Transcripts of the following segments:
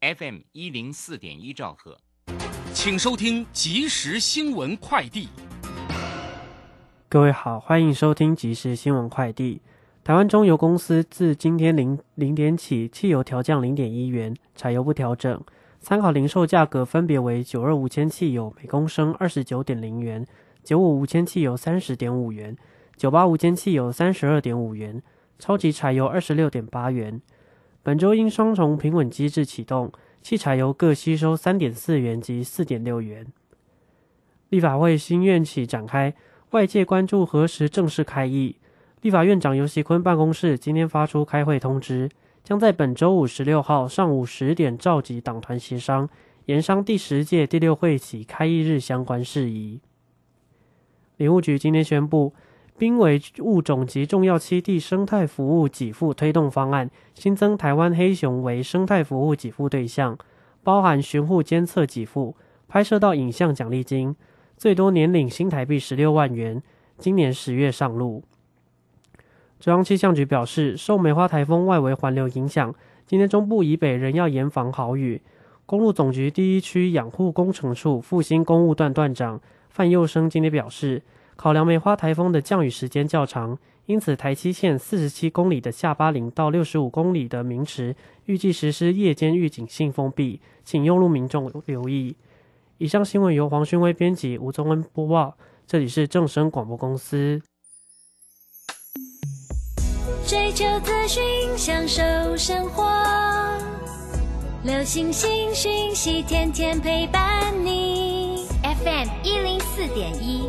FM 一零四点一兆赫，请收听即时新闻快递。各位好，欢迎收听即时新闻快递。台湾中油公司自今天零零点起，汽油调降零点一元，柴油不调整。参考零售价格分别为九二五千汽油每公升二十九点零元，九五无铅汽油三十点五元，九八无铅汽油三十二点五元，超级柴油二十六点八元。本周因双重平稳机制启动，汽柴油各吸收三点四元及四点六元。立法会新院期展开，外界关注何时正式开议。立法院长游锡坤办公室今天发出开会通知，将在本周五十六号上午十点召集党团协商，研商第十届第六会期开议日相关事宜。林务局今天宣布，濒危物种及重要栖地生态服务给付推动方案，新增台湾黑熊为生态服务给付对象，包含巡护监测给付、拍摄到影像奖励金，最多年领新台币十六万元，今年十月上路。中央气象局表示，受梅花台风外围环流影响，今天中部以北仍要严防豪雨。公路总局第一区养护工程处复兴公务段段长范佑生今天表示，考量梅花台风的降雨时间较长，因此台七线四十七公里的下巴林到六十五公里的明池，预计实施夜间预警性封闭，请用路民众留意。以上新闻由黄勋威编辑，吴宗恩播报，这里是正声广播公司。追求资讯，享受生活。流星星讯息，天天陪伴你。FM 一零四点一，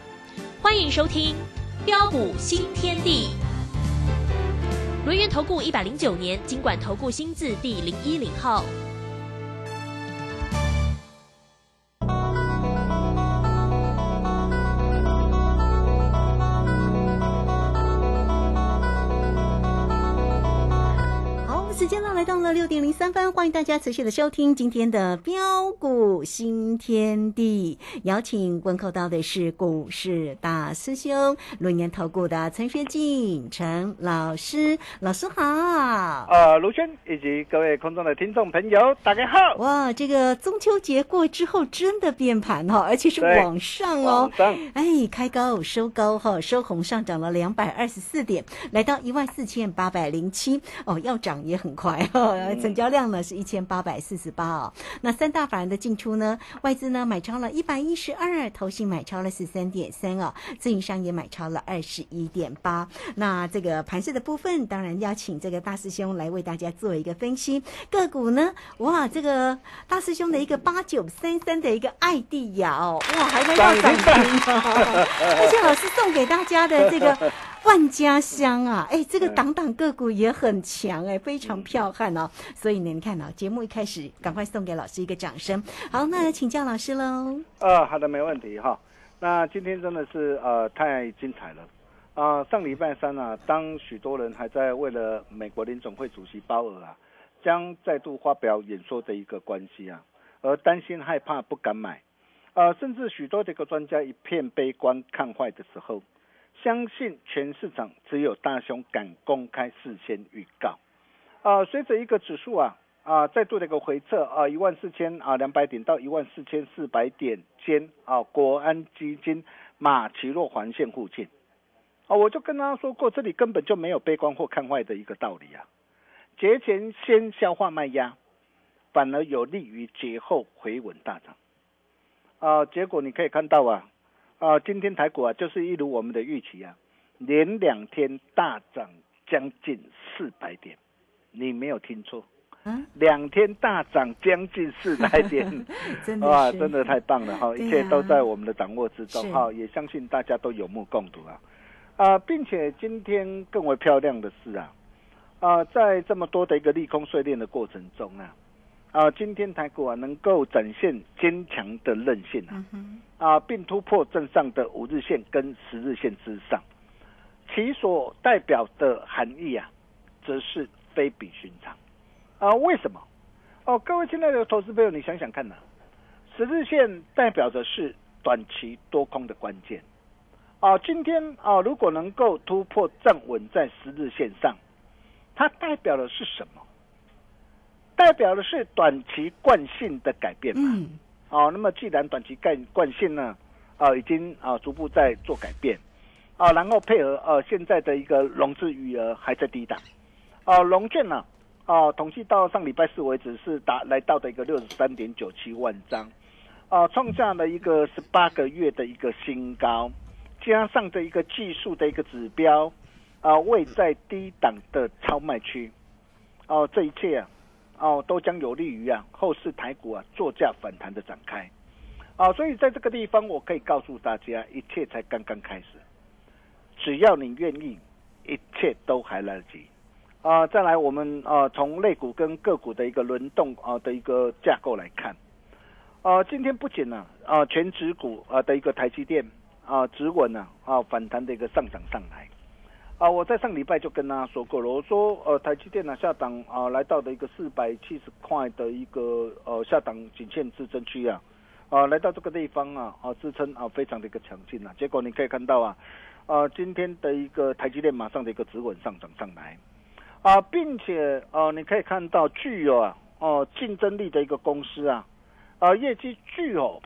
欢迎收听《标股新天地》。轮源投顾一百零九年经管投顾新字第零一零号。了六点零三分，欢迎大家持续的收听今天的标股新天地。邀请问候到的是股市大师兄轮年投顾的陈学进陈老师，老师好。呃，卢轩以及各位空中的听众朋友，大家好。哇，这个中秋节过之后真的变盘哈，而且是往上哦。哎，开高收高哈，收红上涨了两百二十四点，来到一万四千八百零七哦，要涨也很。快哦，成交量呢是一千八百四十八哦。那三大法人的进出呢，外资呢买超了一百一十二，投信买超了十三点三哦，自营商也买超了二十一点八。那这个盘势的部分，当然要请这个大师兄来为大家做一个分析。个股呢，哇，这个大师兄的一个八九三三的一个爱地亚哦，哇，还没到涨停哦，而且老师送给大家的这个。万家香啊，哎，这个档档个股也很强哎，非常彪悍哦。所以呢，你看啊，节目一开始赶快送给老师一个掌声。好，那请教老师喽。呃，好的，没问题哈。那今天真的是呃太精彩了啊！上礼拜三啊，当许多人还在为了美国联总会主席鲍尔啊将再度发表演说的一个关系啊，而担心害怕不敢买，呃，甚至许多这个专家一片悲观看坏的时候。相信全市场只有大雄敢公开事先预告，啊，随着一个指数啊啊再度的一个回撤啊一万四千啊两百点到一万四千四百点间啊国安基金马奇诺环线附近，啊我就跟他说过这里根本就没有悲观或看坏的一个道理啊，节前先消化卖压，反而有利于节后回稳大涨。啊，结果你可以看到啊，啊，今天台股啊，就是一如我们的预期啊，连两天大涨将近四百点，你没有听错，嗯，两天大涨将近四百点，真的哇，真的太棒了哈，一切都在我们的掌握之中哈，也相信大家都有目共睹啊，啊，并且今天更为漂亮的是啊，啊，在这么多的一个利空碎裂的过程中啊。啊，今天台股啊能够展现坚强的韧性啊，啊，并突破正上的五日线跟十日线之上，其所代表的含义啊，则是非比寻常啊。为什么？哦，各位亲爱的投资朋友，你想想看呐，十日线代表的是短期多空的关键啊。今天啊，如果能够突破站稳在十日线上，它代表的是什么？代表的是短期惯性的改变嘛？哦，那么既然短期惯惯性呢，啊，已经啊逐步在做改变，啊，然后配合呃现在的一个融资余额还在低档，啊，融券呢，啊，统计到上礼拜四为止是达来到的一个六十三点九七万张，啊，创下了一个十八个月的一个新高，加上的一个技术的一个指标，啊，位在低档的超卖区，哦，这一切啊。哦，都将有利于啊后市台股啊作价反弹的展开，啊，所以在这个地方我可以告诉大家，一切才刚刚开始，只要你愿意，一切都还来得及，啊，再来我们啊从类股跟个股的一个轮动啊的一个架构来看，啊，今天不仅呢啊全指股啊的一个台积电啊止稳呢啊反弹的一个上涨上来。啊，我在上礼拜就跟大家说过了，我说呃，台积电呢下档啊，来到的一个四百七十块的一个呃下档颈线支撑区啊，啊，来到这个地方啊，啊支撑啊非常的一个强劲啊，结果你可以看到啊，啊今天的一个台积电马上的一个止稳上涨上来，啊，并且啊你可以看到具有啊哦竞争力的一个公司啊，啊业绩具有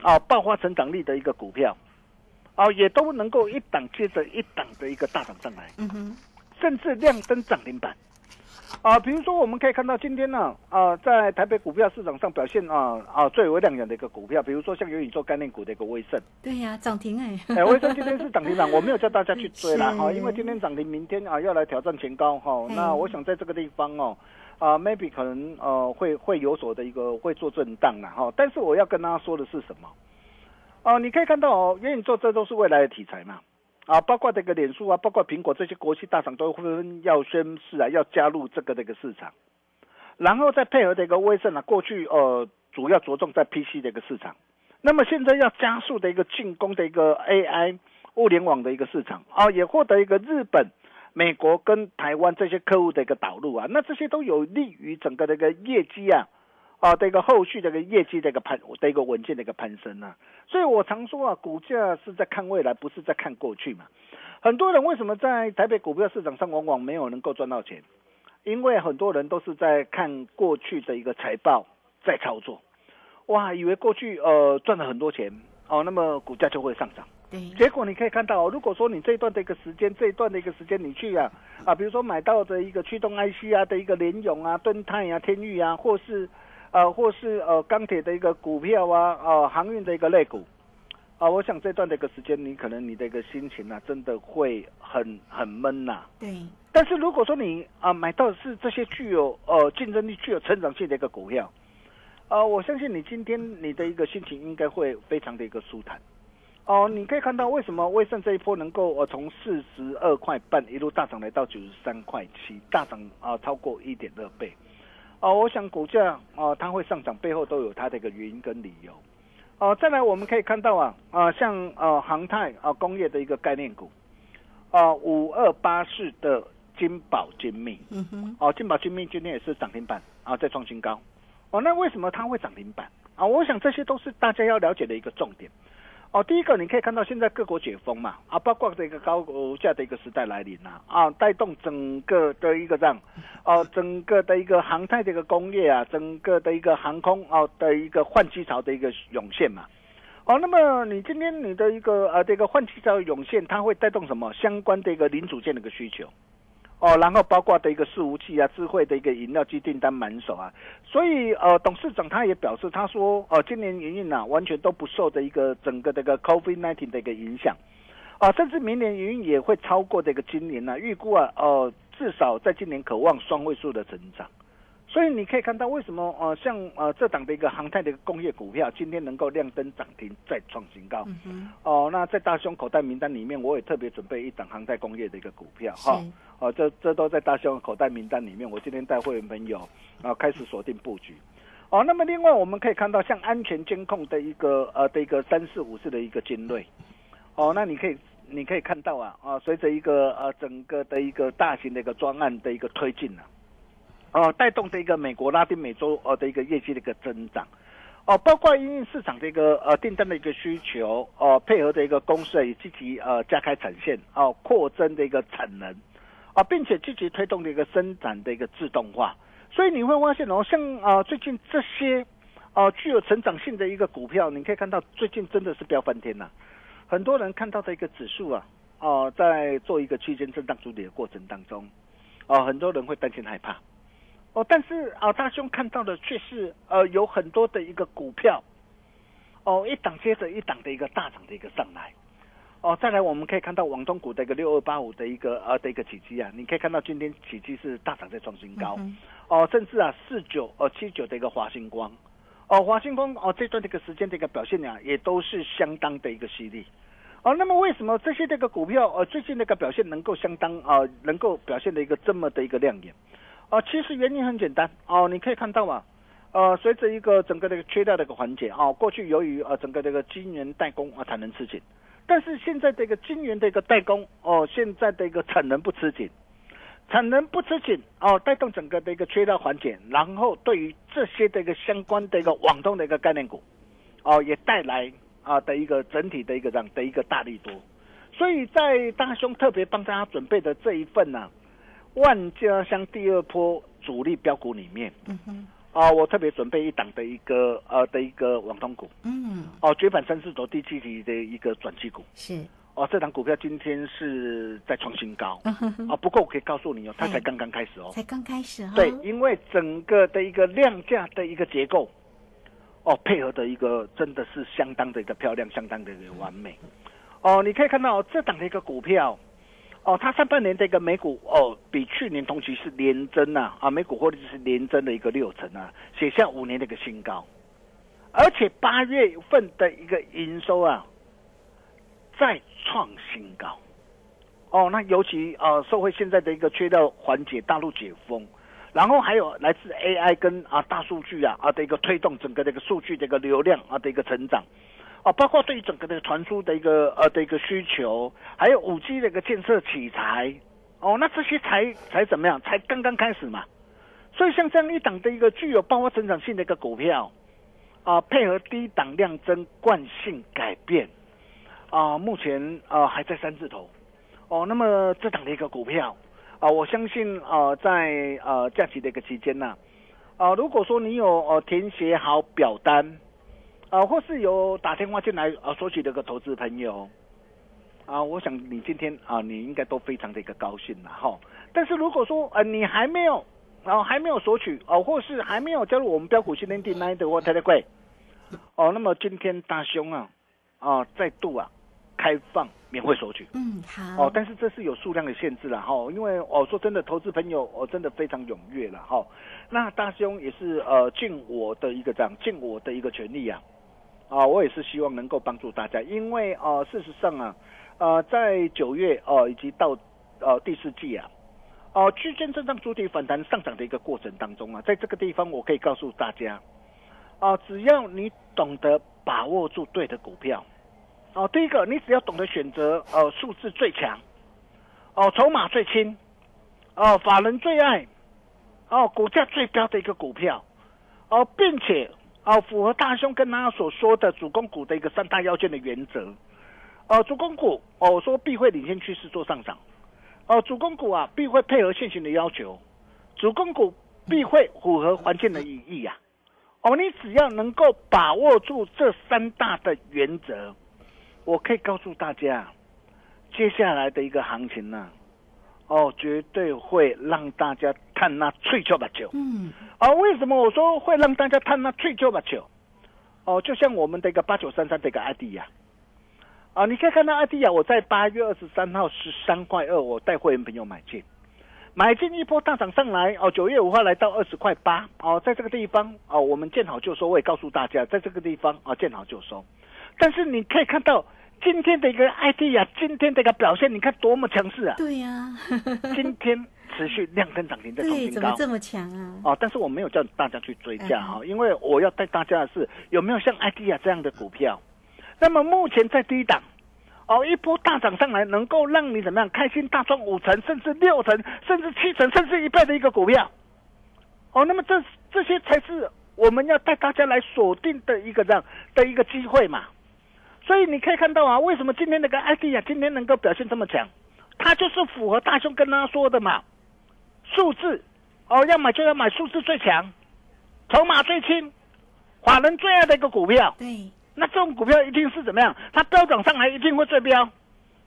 啊爆发成长力的一个股票。啊，也都能够一档接着一档的一个大涨上来，嗯哼，甚至亮灯涨停板，啊，比如说我们可以看到今天呢，啊，在台北股票市场上表现啊啊最为亮眼的一个股票，比如说像元宇宙概念股的一个威盛，对呀，涨停哎，哎，威盛今天是涨停板，我没有叫大家去追啦，哈，因为今天涨停，明天啊要来挑战前高哈，那我想在这个地方哦，啊，maybe 可能呃会会有所的一个会做震荡了哈，但是我要跟大家说的是什么？哦，你可以看到哦，元宇宙这都是未来的题材嘛，啊，包括这个脸书啊，包括苹果这些国际大厂都纷纷要宣示啊，要加入这个这个市场，然后再配合这个威盛啊，过去呃主要着重在 PC 的一个市场，那么现在要加速的一个进攻的一个 AI 物联网的一个市场啊，也获得一个日本、美国跟台湾这些客户的一个导入啊，那这些都有利于整个的一个业绩啊。啊，的一个后续的一个业绩的一个攀的一个稳健的一个攀升啊，所以我常说啊，股价是在看未来，不是在看过去嘛。很多人为什么在台北股票市场上往往没有能够赚到钱？因为很多人都是在看过去的一个财报在操作，哇，以为过去呃赚了很多钱哦，那么股价就会上涨。对。结果你可以看到，如果说你这一段的一个时间，这一段的一个时间你去啊啊，比如说买到的一个驱动 IC 啊的一个联勇啊、敦泰啊、天域啊，或是呃，或是呃钢铁的一个股票啊，呃航运的一个类股，啊，我想这段的一个时间，你可能你的一个心情啊，真的会很很闷呐。对。但是如果说你啊买到的是这些具有呃竞争力、具有成长性的一个股票，啊，我相信你今天你的一个心情应该会非常的一个舒坦。哦，你可以看到为什么威盛这一波能够呃从四十二块半一路大涨来到九十三块七，大涨啊超过一点二倍。哦，我想股价哦，它会上涨，背后都有它的一个原因跟理由。哦，再来我们可以看到啊，啊，像呃航太啊工业的一个概念股，啊五二八四的金宝精密，嗯哼，哦金宝精密今天也是涨停板啊，再创新高。哦，那为什么它会涨停板啊？我想这些都是大家要了解的一个重点。哦，第一个你可以看到现在各国解封嘛，啊，包括这个高物价的一个时代来临呐，啊，带动整个的一个这样，哦，整个的一个航太的一个工业啊，整个的一个航空哦的一个换机潮的一个涌现嘛，哦，那么你今天你的一个呃这个换机潮涌现，它会带动什么？相关的一个零组件的一个需求，哦，然后包括的一个伺服器啊，智慧的一个饮料机订单满手啊，所以呃，董事长他也表示，他说呃，今年营运啊，完全都不受的一个整个这个 COVID nineteen 的一个影响，啊，甚至明年营运也会超过这个今年呢，预估啊，呃，至少在今年渴望双位数的成长。所以你可以看到，为什么呃，像呃这档的一个航太的一个工业股票，今天能够亮灯涨停再创新高。哦，那在大兄口袋名单里面，我也特别准备一档航太工业的一个股票哈。哦，这这都在大兄口袋名单里面。我今天带会员朋友啊开始锁定布局。哦，那么另外我们可以看到，像安全监控的一个呃的一个三四五四的一个精锐。哦，那你可以你可以看到啊啊，随着一个呃整个的一个大型的一个专案的一个推进呢。哦，带动这个美国拉丁美洲呃的一个业绩的一个增长，哦，包括因应市场的一个呃订单的一个需求，哦，配合的一个公司也积极呃加开产线，哦，扩增的一个产能，啊，并且积极推动的一个生产的一个自动化，所以你会发现哦，像啊最近这些啊具有成长性的一个股票，你可以看到最近真的是飙翻天呐，很多人看到的一个指数啊，哦，在做一个区间震荡筑底的过程当中，哦，很多人会担心害怕。哦，但是啊，大兄看到的却是呃，有很多的一个股票，哦，一档接着一档的一个大涨的一个上来，哦，再来我们可以看到网通股的一个六二八五的一个呃的一个起基啊，你可以看到今天起基是大涨在创新高，哦，甚至啊四九呃七九的一个华星光，哦，华星光哦这段这个时间的一个表现呢，也都是相当的一个犀利，哦，那么为什么这些这个股票呃最近那个表现能够相当啊能够表现的一个这么的一个亮眼？啊，其实原因很简单哦，你可以看到嘛，呃，随着一个整个这个缺料的一个环节啊，过去由于呃整个这个晶圆代工啊产能吃紧，但是现在这个晶圆的一个代工哦，现在的一个产能不吃紧，产能不吃紧哦，带动整个的一个缺料环节，然后对于这些的一个相关的一个网通的一个概念股，哦，也带来啊的一个整体的一个这样的一个大力度，所以在大兄特别帮大家准备的这一份呢。万家乡第二波主力标股里面，嗯哼，啊，我特别准备一档的一个呃的一个网通股，嗯，哦，绝版三四轴第七级的一个转机股，是，哦，这档股票今天是在创新高，啊，不过我可以告诉你哦，它才刚刚开始哦，才刚开始哦，对，因为整个的一个量价的一个结构，哦，配合的一个真的是相当的一个漂亮，相当的一个完美，哦，你可以看到这档的一个股票。哦，它上半年这个美股哦，比去年同期是连增呐，啊，美股获利是连增的一个六成啊，写下五年的一个新高，而且八月份的一个营收啊，再创新高，哦，那尤其呃，社会现在的一个缺料缓解，大陆解封，然后还有来自 AI 跟啊大数据啊啊的一个推动，整个这个数据的一个流量啊的一个成长。啊，包括对于整个的传输的一个呃的一个需求，还有五 G 的一个建设器材，哦，那这些才才怎么样？才刚刚开始嘛。所以像这样一档的一个具有爆发成长性的一个股票，啊，配合低档量增惯性改变，啊，目前啊还在三字头。哦，那么这档的一个股票，啊，我相信啊在呃假期的一个期间呢，啊，如果说你有呃填写好表单。啊，或是有打电话进来啊，索取这个投资朋友，啊，我想你今天啊，你应该都非常的一个高兴了哈。但是如果说呃你还没有，然后还没有索取哦，或是还没有加入我们标股训练营的话太太贵，哦，那么今天大兄啊啊再度啊开放免费索取，嗯好，哦，但是这是有数量的限制了哈，因为哦说真的，投资朋友哦真的非常踊跃了哈。那大兄也是呃尽我的一个这样尽我的一个权利啊。啊，我也是希望能够帮助大家，因为呃，事实上啊，呃，在九月哦，以及到呃第四季啊，哦区间震荡主体反弹上涨的一个过程当中啊，在这个地方我可以告诉大家，啊，只要你懂得把握住对的股票，哦，第一个你只要懂得选择呃数字最强，哦筹码最轻，哦法人最爱，哦股价最高的一个股票，哦并且。哦，符合大兄跟大家所说的主攻股的一个三大要件的原则。哦，主攻股哦，说必会领先趋势做上涨。哦，主攻股啊，必会配合现行的要求。主攻股必会符合环境的意义呀。哦，你只要能够把握住这三大的原则，我可以告诉大家，接下来的一个行情呢，哦，绝对会让大家看那脆球把球。嗯，啊，为什么我说会让大家看那脆球把球？哦，就像我们的一个八九三三的一个 ID 呀，啊，你可以看到 ID 呀，我在八月二十三号十三块二，我带会员朋友买进，买进一波大涨上来，哦，九月五号来到二十块八，哦，在这个地方，哦，我们见好就收，我也告诉大家，在这个地方，啊，见好就收。但是你可以看到今天的一个 ID 呀，今天的一个表现，你看多么强势啊！对呀，今天持续亮灯涨停的创对，新高。怎么这么强啊？哦，但是我没有叫大家去追价哈、因为我要带大家的是有没有像 IDEA 这样的股票。那么目前在低档，哦，一波大涨上来，能够让你怎么样开心大赚五成，甚至六成，甚至七成，甚至一倍的一个股票。哦，那么这这些才是我们要带大家来锁定的一个这样的一个机会嘛。所以你可以看到啊，为什么今天那个 IDEA 今天能够表现这么强？它就是符合大兄跟他说的嘛。数字哦，要买就要买数字最强，筹码最轻，法人最爱的一个股票。对，那这种股票一定是怎么样？它飙涨上来一定会最标。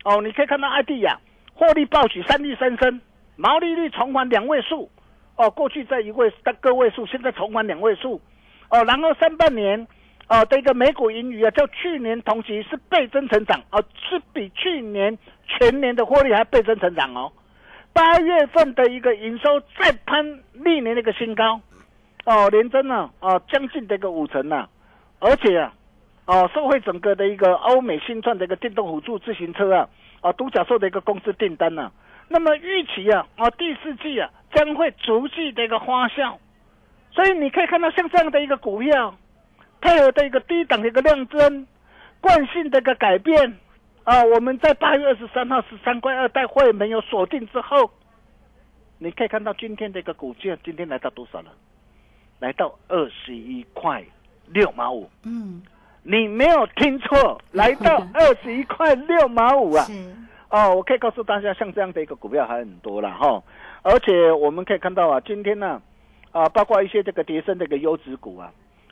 哦，你可以看到艾迪亚获利暴起，三利三升，毛利率重返两位数。哦，过去在一位的个位数，现在重返两位数。哦，然后上半年哦的一个每股盈余啊，较去年同期是倍增成长，哦，是比去年全年的获利还倍增成长哦。八月份的一个营收再攀历年的一个新高，哦，连增呢，哦，将近的一个五成呐、而且啊，哦，受惠整个的一个欧美新创的一个电动辅助自行车啊，啊，独角兽的一个公司订单呐、那么预期啊，啊，第四季啊将会逐季的一个发酵，所以你可以看到像这样的一个股票，配合的一个低档的一个量增，惯性的一个改变。啊，我们在八月二十三号十三块二带会员朋友锁定之后，你可以看到今天的一个股价，今天来到多少了？来到二十一块六毛五。嗯，你没有听错，来到 二十一块六毛五啊！是，哦，我可以告诉大家，像这样的一个股票还很多了哈。而且我们可以看到啊，今天呢，啊，包括一些这个叠升的一个优质股啊，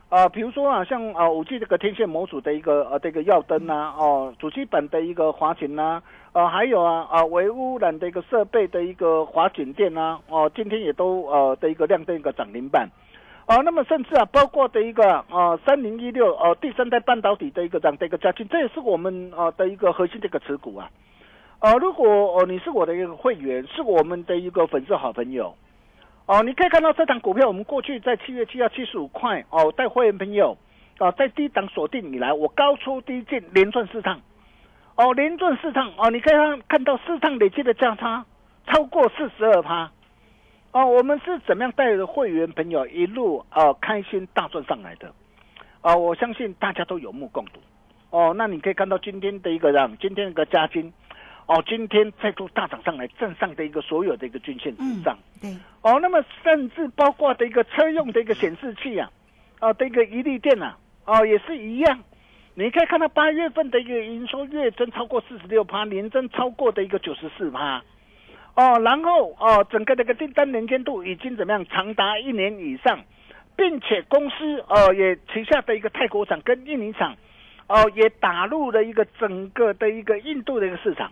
啊，比如说啊，像啊五 G 这个天线模组的一个呃这个耀灯呐，哦，主机板的一个华擎呐，啊，还有啊啊微污染的一个设备的一个华景电呐，哦，今天也都呃的一个亮灯一个涨停板。哦，那么甚至啊，包括的一个啊三零一六呃第三代半导体的一个这样的一个加进，这也是我们呃的一个核心的一个持股啊。呃，如果哦你是我的一个会员，是我们的一个粉丝好朋友，哦，你可以看到这档股票，我们过去在七月七号七十五块哦，带会员朋友啊，在低档锁定以来，我高出低进连赚四趟，哦，连赚四趟哦，你可以看看到四趟累计的价差超过四十二趴。哦，我们是怎么样带着会员朋友一路呃开心大赚上来的？啊、我相信大家都有目共睹。哦，那你可以看到今天的一个让今天一个加金，哦，今天再度大涨上来，站上的一个所有的一个均线之上。对，哦，那么甚至包括的一个车用的一个显示器啊，啊的一个一力电啊，哦也是一样。你可以看到八月份的一个营收月增超过四十六趴，年增超过的一个九十四趴。哦，然后哦，整个这个订单年间度已经怎么样，长达一年以上，并且公司呃也旗下的一个泰国厂跟印尼厂，哦也打入了一个整个的一个印度的一个市场，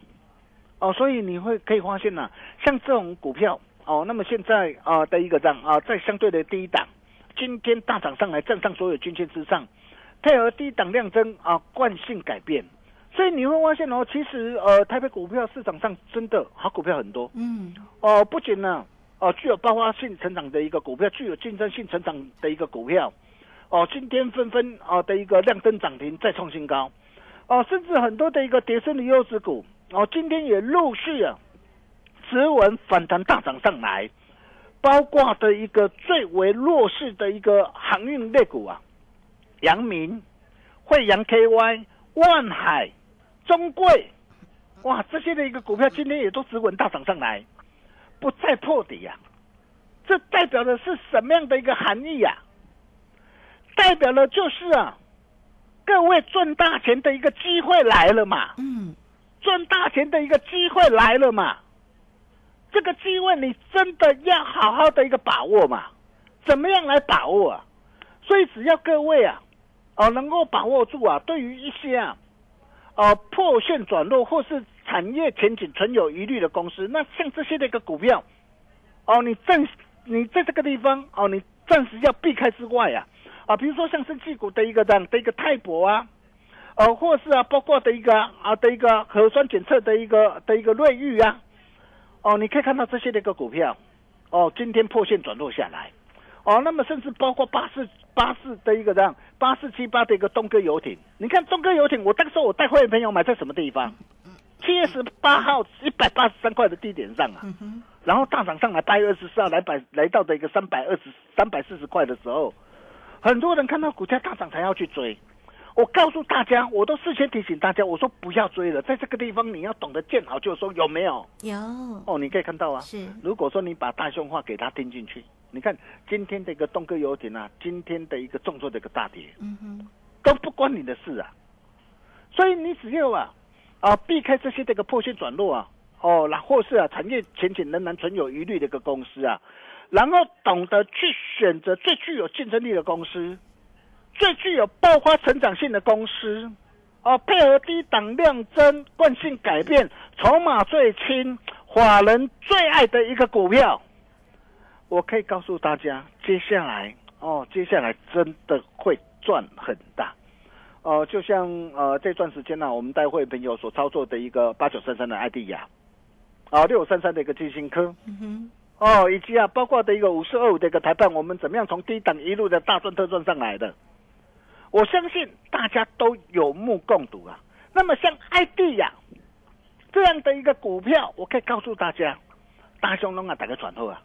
哦，所以你会可以发现呢、像这种股票哦，那么现在啊、的一个涨啊，在相对的低档，今天大涨上来，站上所有均线之上，配合低档量增啊，惯性改变。所以你会发现哦，其实呃，台北股票市场上真的好股票很多嗯，哦，不仅呢哦具有爆发性成长的一个股票，具有竞争性成长的一个股票哦，今天纷纷啊的一个亮灯涨停，再创新高哦，甚至很多的一个跌升的优质股哦，今天也陆续啊持稳反弹大涨上来，包括的一个最为弱势的一个航运类股啊，阳明、惠阳 KY、万海。中贵，哇，这些的一个股票今天也都止稳大涨上来，不再破底呀、这代表的是什么样的一个含义呀、代表的就是啊，各位赚大钱的一个机会来了嘛，嗯，赚大钱的一个机会来了嘛，这个机会你真的要好好的一个把握嘛，怎么样来把握啊？所以只要各位啊，哦能够把握住啊，对于一些啊。呃，破线转弱或是产业前景存有疑虑的公司，那像这些的一个股票，哦，你暂你在这个地方哦，你暂时要避开之外啊，啊，比如说像生技股的一个这样的一个泰博啊，呃，或是啊，包括的一个啊的一个核酸检测的一个的一个瑞玉啊，哦，你可以看到这些的一个股票，哦，今天破线转落下来，哦，那么甚至包括八四八四的一个这样八四七八的一个东哥游艇，你看东哥游艇，我当时我带会员朋友买在什么地方？七月十八号一百八十三块的低点上啊，然后大涨上来，八月二十四号来百来到的一个三百二十三百四十块的时候，很多人看到股价大涨才要去追。我告诉大家，我都事先提醒大家，我说不要追了，在这个地方你要懂得见好就收，有没有？有哦，你可以看到啊。是，如果说你把大胸话给他听进去，你看今天的一个东哥游艇啊，今天的一个重挫的一个大跌，嗯哼，都不关你的事啊。所以你只要啊啊避开这些这个破线转弱啊，哦，那或是啊产业前景仍然存有疑虑的一个公司啊，然后懂得去选择最具有竞争力的公司。最具有爆发成长性的公司，哦，配合低档量增、惯性改变、筹码最轻、法人最爱的一个股票，我可以告诉大家，接下来哦，接下来真的会赚很大，哦，就像呃这段时间呢，我们带会朋友所操作的一个八九三三的艾迪亚，啊六三三的一个金星科，嗯哼，哦，以及啊包括的一个五四二五的一个台办，我们怎么样从低档一路的大赚特赚上来的？我相信大家都有目共睹啊。那么像艾迪呀这样的一个股票，我可以告诉大家，大熊龙啊，打个转后啊，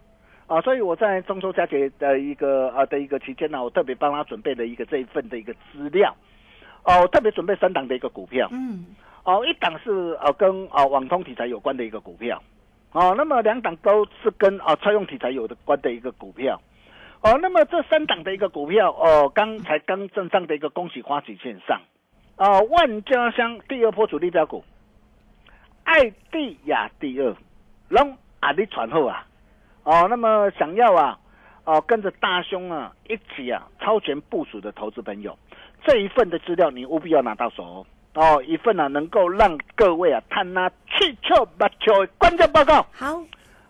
啊，所以我在中秋佳节的一个啊的一个期间呢，我特别帮他准备了一个这一份的一个资料，哦，我特别准备三档的一个股票，嗯，哦，一档是呃跟啊网通题材有关的一个股票，哦，那么两档都是跟啊车用题材有的关的一个股票。哦，那么这三档的一个股票，哦，刚才刚正上的一个恭喜花旗线上，哦，万家香第二波主力标股，爱地亚第二，龙阿里传后啊，哦，那么想要啊，哦，跟着大兄啊一起啊超前部署的投资朋友，这一份的资料你务必要拿到手哦，一份呢能够让各位啊探那七窍八窍关键报告。好，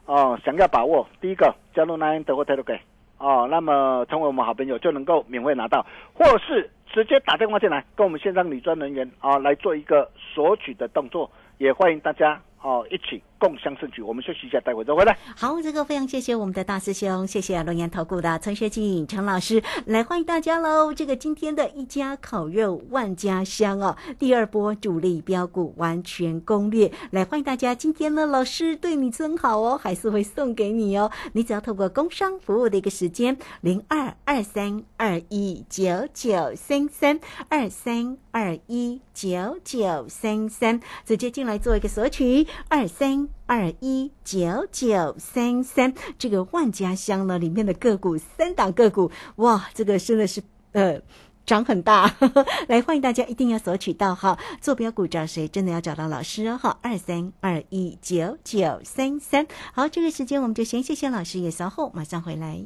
哦，想要把握第一个加入 Nine 德国 Telegram。哦，那么成为我们好朋友就能够免费拿到，或是直接打电话进来跟我们线上女装人员啊来做一个索取的动作，也欢迎大家哦一起共襄盛举。我们休息一下，待会再回来。好，这个非常谢谢我们的大师兄，谢谢龙岩投顾的陈学静陈老师来欢迎大家喽。这个今天的一家烤肉万家香哦，第二波主力标股完全攻略，来欢迎大家。今天呢，老师对你真好哦，还是会送给你哦。你只要透过工商服务的一个时间零二二三二一九九三三二三二一九九三三，直接进来做一个索取二三。二一九九三三，这个万家香呢里面的个股三档个股，哇，这个真的是呃涨很大，来欢迎大家一定要索取到哈，坐标股找谁？真的要找到老师哦哈，二三二一九九三三。好，这个时间我们就先谢谢老师，也稍后马上回来。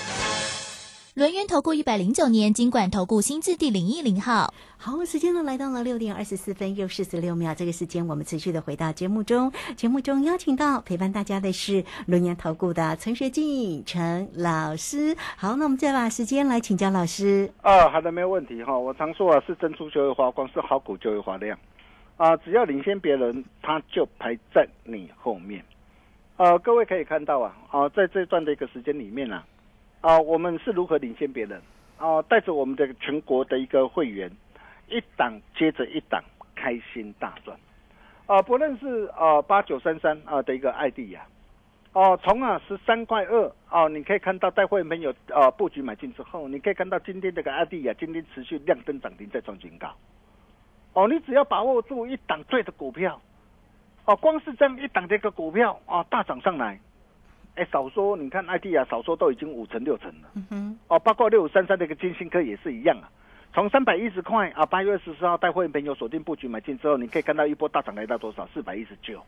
轮源投顾一百零九年金管投顾新字第零一零号。好，时间呢来到了六点二十四分又四十六秒，这个时间我们持续的回到节目中。节目中邀请到陪伴大家的是轮源投顾的陈学进陈老师。好，那我们再把时间来请教老师。啊，好的，没有问题哈。我常说啊，是珍珠就会发光，是好股就会发亮。啊，只要领先别人，他就排在你后面。呃，各位可以看到啊，啊，在这段的一个时间里面啊，啊，我们是如何领先别人？啊，带着我们的全国的一个会员。一档接着一档，开心大赚，啊，不论是啊八九三三啊的一个爱地呀，哦，从啊十三块二哦，你可以看到带会员朋友啊布局买进之后，你可以看到今天这个爱地呀，今天持续亮灯涨停再创新高，哦，你只要把握住一档对的股票，哦，光是这样一档这个股票啊大涨上来，哎，少说你看爱地呀，少说都已经五成六成了，嗯哼，哦，包括六五三三的一个金星科也是一样啊。从三百一十块啊，八月二十四号带会员朋友锁定布局买进之后，你可以看到一波大涨来到多少？四百一十九。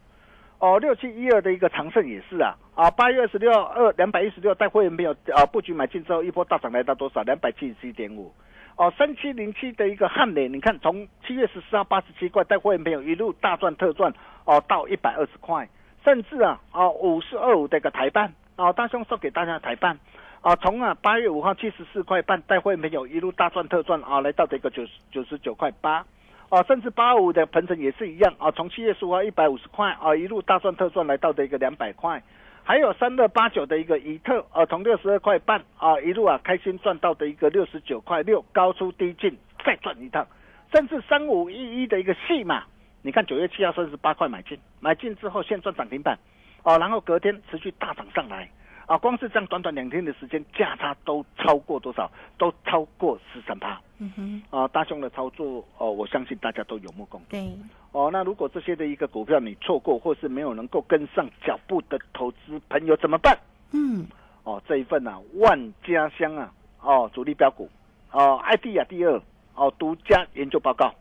哦，六七一二的一个长盛也是啊，啊，八月二十六二两百一十六带会员朋友啊布局买进之后，一波大涨来到多少？两百七十七点五。哦，三七零七的一个汉磊，你看从七月十四号八十七块带会员朋友一路大赚特赚哦，到一百二十块，甚至啊啊五四二五的一个台办啊，大兄送给大家台办。啊，从啊八月五号七十四块半带会没有一路大赚特赚啊，来到这个九十九十九块八，啊，甚至八五的鹏程也是一样啊，从七月十五号一百五十块啊，一路大赚特赚来到的一个两百块，还有三二八九的一个怡特啊，从六十二块半啊一路啊开心赚到的一个六十九块六，高出低进再赚一趟，甚至三五一一的一个戏码，你看九月七号三十八块买进，买进之后现赚涨停板，哦，然后隔天持续大涨上来。啊，光是这样短短两天的时间，价差都超过多少？都超过十三趴。嗯哼。啊，大雄的操作哦，我相信大家都有目共睹。对。哦，那如果这些的一个股票你错过，或是没有能够跟上脚步的投资朋友怎么办？嗯。哦，这一份呢，万家香啊，哦，主力标股，哦，ID 啊，第二，哦，独家研究报告，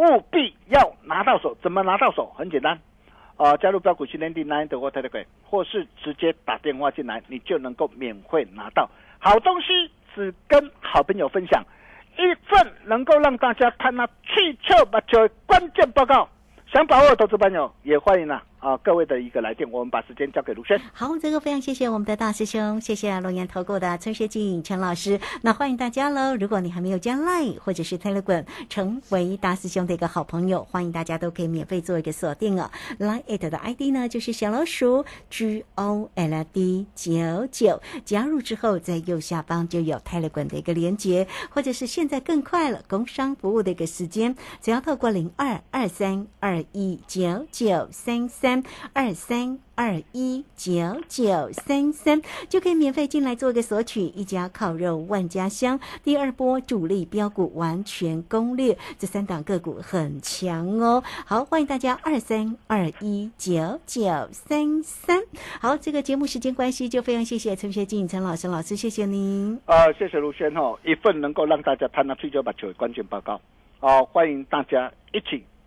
务必要拿到手。怎么拿到手？很简单。啊，加入标股训练营 Nine 的 Telegram，或是直接打电话进来，你就能够免费拿到好东西，只跟好朋友分享一份能够让大家看到汽车把球关键报告。想把握投资朋友也欢迎啊啊各位的一个来电，我们把时间交给卢轩。好，这个非常谢谢我们的大师兄，谢谢龙岩投顾的崔学进陈老师。那欢迎大家喽！如果你还没有加 Line 或者是 Telegram 成为大师兄的一个好朋友，欢迎大家都可以免费做一个锁定哦。Line 的 ID 呢就是小老鼠 G O L D 九九，加入之后在右下方就有 Telegram 的一个连接，或者是现在更快了，工商服务的一个时间，只要透过零二二三二。一九九三三二三二一九九三三就可以免费进来做个索取，一家烤肉万家香，第二波主力标股完全攻略，这三档个股很强哦。好，欢迎大家二三二一九九三三。好，这个节目时间关系，就非常谢谢陈学进陈老师老师，谢谢您。啊，谢谢卢轩哈，一份能够让大家看到最九把九的关键报告。好，欢迎大家一起。